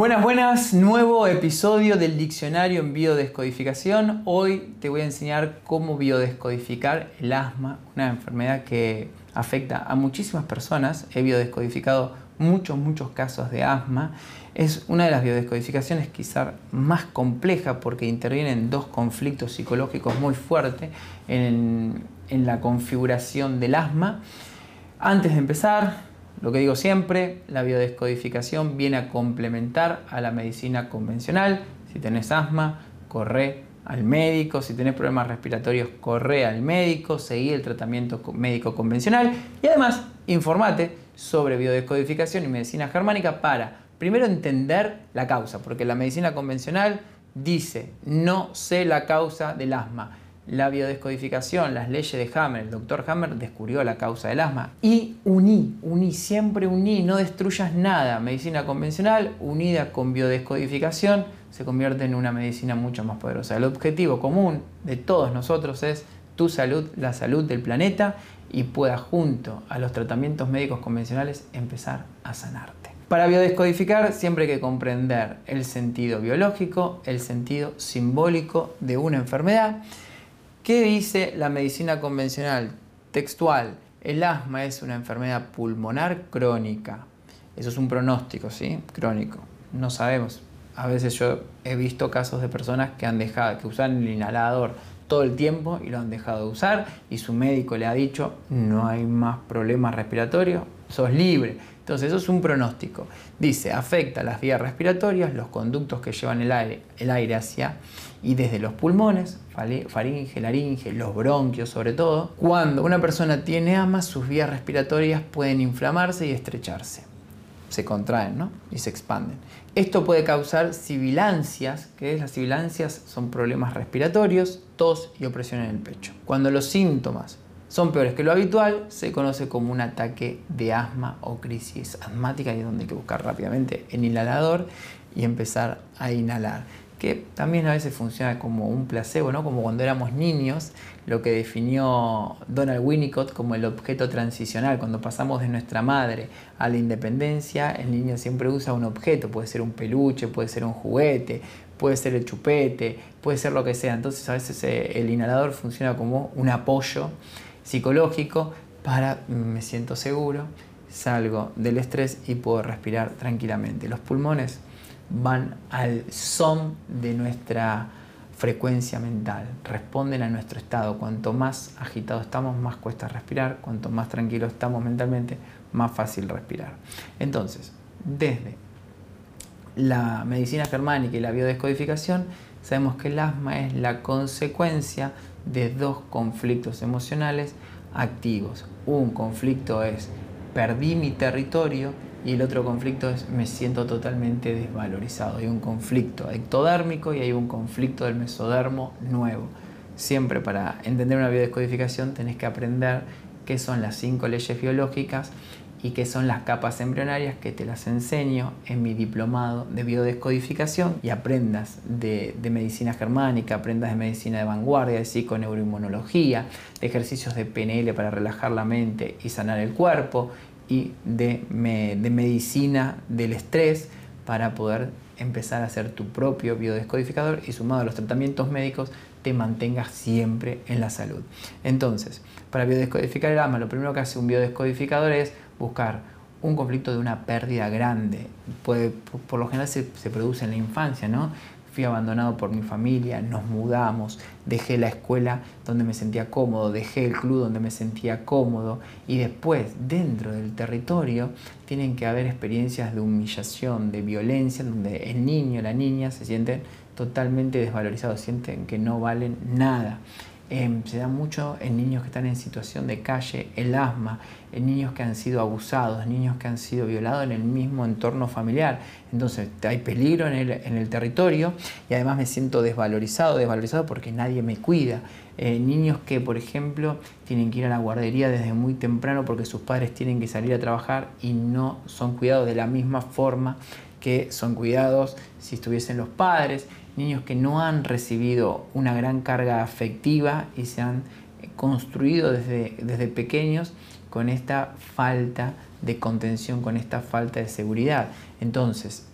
Buenas, buenas, nuevo episodio del diccionario en biodescodificación. Hoy te voy a enseñar cómo biodescodificar el asma, una enfermedad que afecta a muchísimas personas. He biodescodificado muchos, muchos casos de asma. Es una de las biodescodificaciones quizás más compleja porque intervienen dos conflictos psicológicos muy fuertes en la configuración del asma. Antes de empezar, lo que digo siempre, la biodescodificación viene a complementar a la medicina convencional. Si tenés asma, corre al médico. Si tenés problemas respiratorios, corre al médico. Seguí el tratamiento médico convencional. Y además, informate sobre biodescodificación y medicina germánica para primero entender la causa, porque la medicina convencional dice no sé la causa del asma la biodescodificación, las leyes de Hammer, el doctor Hammer descubrió la causa del asma. Y uní, uní, siempre uní, no destruyas nada. Medicina convencional unida con biodescodificación se convierte en una medicina mucho más poderosa. El objetivo común de todos nosotros es tu salud, la salud del planeta y pueda junto a los tratamientos médicos convencionales empezar a sanarte. Para biodescodificar siempre hay que comprender el sentido biológico, el sentido simbólico de una enfermedad ¿Qué dice la medicina convencional? Textual, el asma es una enfermedad pulmonar crónica. Eso es un pronóstico, ¿sí? Crónico. No sabemos. A veces yo he visto casos de personas que han dejado, que usan el inhalador todo el tiempo y lo han dejado de usar y su médico le ha dicho no hay más problemas respiratorios, sos libre. Entonces eso es un pronóstico. Dice, afecta las vías respiratorias, los conductos que llevan el aire, el aire hacia y desde los pulmones, faringe, laringe, los bronquios sobre todo. Cuando una persona tiene asma, sus vías respiratorias pueden inflamarse y estrecharse. Se contraen ¿no? y se expanden. Esto puede causar sibilancias, que es las sibilancias son problemas respiratorios, tos y opresión en el pecho. Cuando los síntomas son peores que lo habitual, se conoce como un ataque de asma o crisis asmática y es donde hay que buscar rápidamente el inhalador y empezar a inhalar que también a veces funciona como un placebo, ¿no? como cuando éramos niños, lo que definió Donald Winnicott como el objeto transicional, cuando pasamos de nuestra madre a la independencia, el niño siempre usa un objeto, puede ser un peluche, puede ser un juguete, puede ser el chupete, puede ser lo que sea, entonces a veces eh, el inhalador funciona como un apoyo psicológico para mm, me siento seguro, salgo del estrés y puedo respirar tranquilamente. Los pulmones van al son de nuestra frecuencia mental, responden a nuestro estado. Cuanto más agitado estamos, más cuesta respirar, cuanto más tranquilo estamos mentalmente, más fácil respirar. Entonces, desde la medicina germánica y la biodescodificación, sabemos que el asma es la consecuencia de dos conflictos emocionales activos. Un conflicto es perdí mi territorio y el otro conflicto es me siento totalmente desvalorizado. Hay un conflicto ectodérmico y hay un conflicto del mesodermo nuevo. Siempre para entender una biodescodificación tenés que aprender qué son las cinco leyes biológicas y qué son las capas embrionarias que te las enseño en mi diplomado de biodescodificación y aprendas de, medicina germánica, aprendas de medicina de vanguardia, de psiconeuroinmunología, de ejercicios de PNL para relajar la mente y sanar el cuerpo y de, de medicina del estrés para poder empezar a hacer tu propio biodescodificador y sumado a los tratamientos médicos te mantengas siempre en la salud. Entonces, para biodescodificar el alma, lo primero que hace un biodescodificador es buscar un conflicto de una pérdida grande. Puede, por, lo general se, se, produce en la infancia, ¿no? fui abandonado por mi familia, nos mudamos, dejé la escuela donde me sentía cómodo, dejé el club donde me sentía cómodo y después dentro del territorio tienen que haber experiencias de humillación, de violencia, donde el niño, la niña se sienten totalmente desvalorizados, sienten que no valen nada. Em, se da mucho en niños que están en situación de calle, el asma, en niños que han sido abusados, niños que han sido violados en el mismo entorno familiar. Entonces hay peligro en el, en el territorio y además me siento desvalorizado, desvalorizado porque nadie me cuida. Eh, niños que, por ejemplo, tienen que ir a la guardería desde muy temprano porque sus padres tienen que salir a trabajar y no son cuidados de la misma forma que son cuidados si estuviesen los padres niños que no han recibido una gran carga afectiva y se han construido desde, desde pequeños con esta falta de contención, con esta falta de seguridad. Entonces,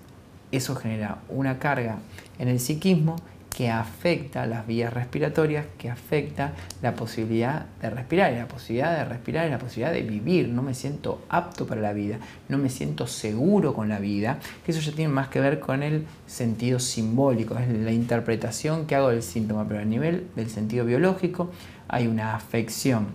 eso genera una carga en el psiquismo que afecta las vías respiratorias, que afecta la posibilidad de respirar, la posibilidad de respirar la posibilidad de vivir. No me siento apto para la vida, no me siento seguro con la vida, que eso ya tiene más que ver con el sentido simbólico, es la interpretación que hago del síntoma, pero a nivel del sentido biológico hay una afección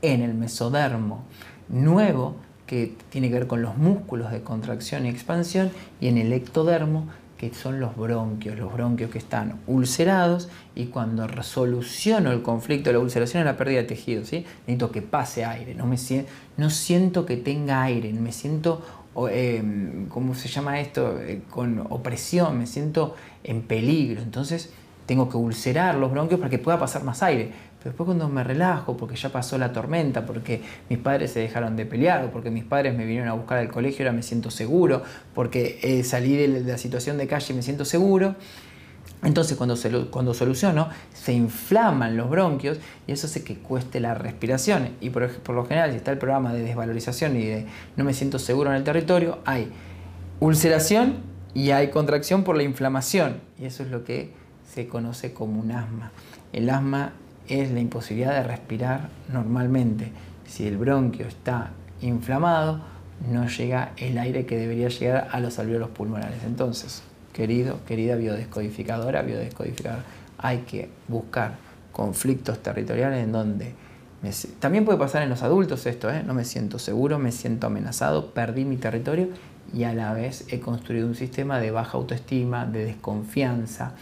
en el mesodermo nuevo que tiene que ver con los músculos de contracción y expansión y en el ectodermo que son los bronquios, los bronquios que están ulcerados y cuando resoluciono el conflicto la ulceración es la pérdida de tejido, ¿sí? necesito que pase aire, no, me, siento que tenga aire, me siento, eh, ¿cómo se llama esto?, eh, con opresión, me siento en peligro, entonces tengo que ulcerar los bronquios para que pueda pasar más aire. Después cuando me relajo, porque ya pasó la tormenta, porque mis padres se dejaron de pelear, o porque mis padres me vinieron a buscar al colegio, ahora me siento seguro, porque eh, salí de la situación de calle y me siento seguro. Entonces cuando, cuando soluciono, se inflaman los bronquios y eso hace que cueste la respiración. Y por, por lo general, si está el programa de desvalorización y de no me siento seguro en el territorio, hay ulceración y hay contracción por la inflamación. Y eso es lo que se conoce como un asma. El asma es la imposibilidad de respirar normalmente. Si el bronquio está inflamado, no llega el aire que debería llegar a los alveolos pulmonares. Entonces, querido, querida biodescodificadora, biodescodificador, hay que buscar conflictos territoriales en donde también puede pasar en los adultos esto, ¿eh? no me siento seguro, me siento amenazado, perdí mi territorio y a la vez he construido un sistema de baja autoestima, de desconfianza,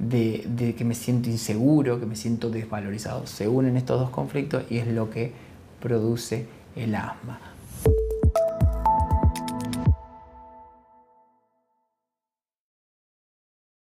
de, que me siento inseguro, que me siento desvalorizado. Se unen estos dos conflictos y es lo que produce el asma.